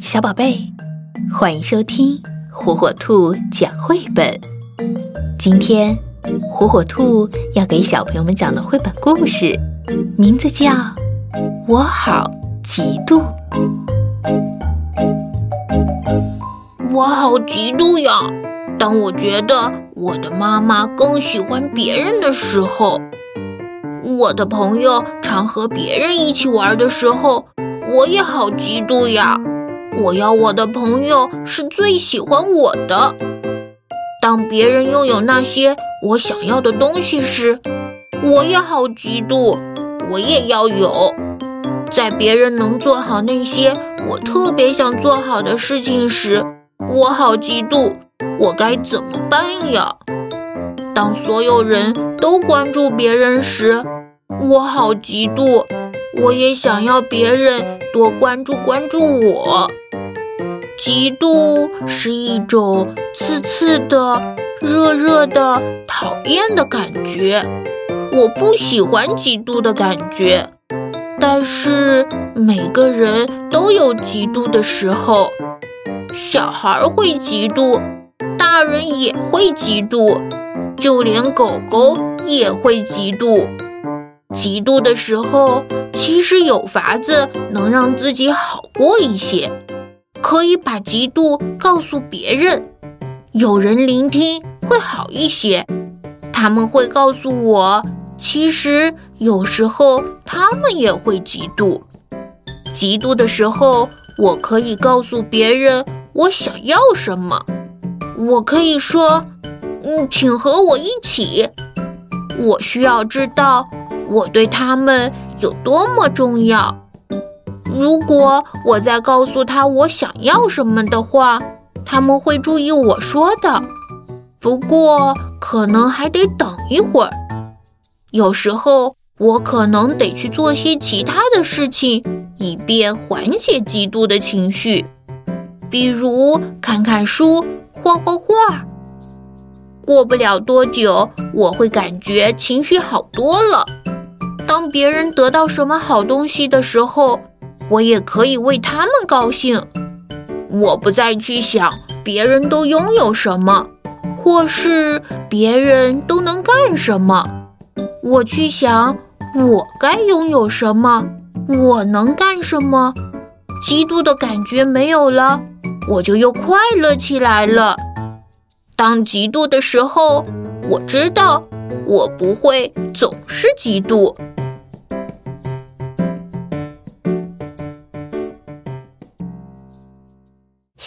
小宝贝，欢迎收听火火兔讲绘本。今天，火火兔要给小朋友们讲的绘本故事，名字叫《我好嫉妒》。我好嫉妒呀！当我觉得我的妈妈更喜欢别人的时候，我的朋友常和别人一起玩的时候，我也好嫉妒呀！我要我的朋友是最喜欢我的。当别人拥有那些我想要的东西时，我也好嫉妒，我也要有。在别人能做好那些我特别想做好的事情时，我好嫉妒，我该怎么办呀？当所有人都关注别人时，我好嫉妒，我也想要别人多关注关注我。嫉妒是一种刺刺的、热热的、讨厌的感觉，我不喜欢嫉妒的感觉。但是每个人都有嫉妒的时候，小孩会嫉妒，大人也会嫉妒，就连狗狗也会嫉妒。嫉妒的时候，其实有法子能让自己好过一些。可以把嫉妒告诉别人，有人聆听会好一些。他们会告诉我，其实有时候他们也会嫉妒。嫉妒的时候，我可以告诉别人我想要什么。我可以说：“嗯，请和我一起。”我需要知道我对他们有多么重要。如果我再告诉他我想要什么的话，他们会注意我说的。不过可能还得等一会儿。有时候我可能得去做些其他的事情，以便缓解嫉妒的情绪，比如看看书、画画画。过不了多久，我会感觉情绪好多了。当别人得到什么好东西的时候，我也可以为他们高兴，我不再去想别人都拥有什么，或是别人都能干什么，我去想我该拥有什么，我能干什么。嫉妒的感觉没有了，我就又快乐起来了。当嫉妒的时候，我知道我不会总是嫉妒。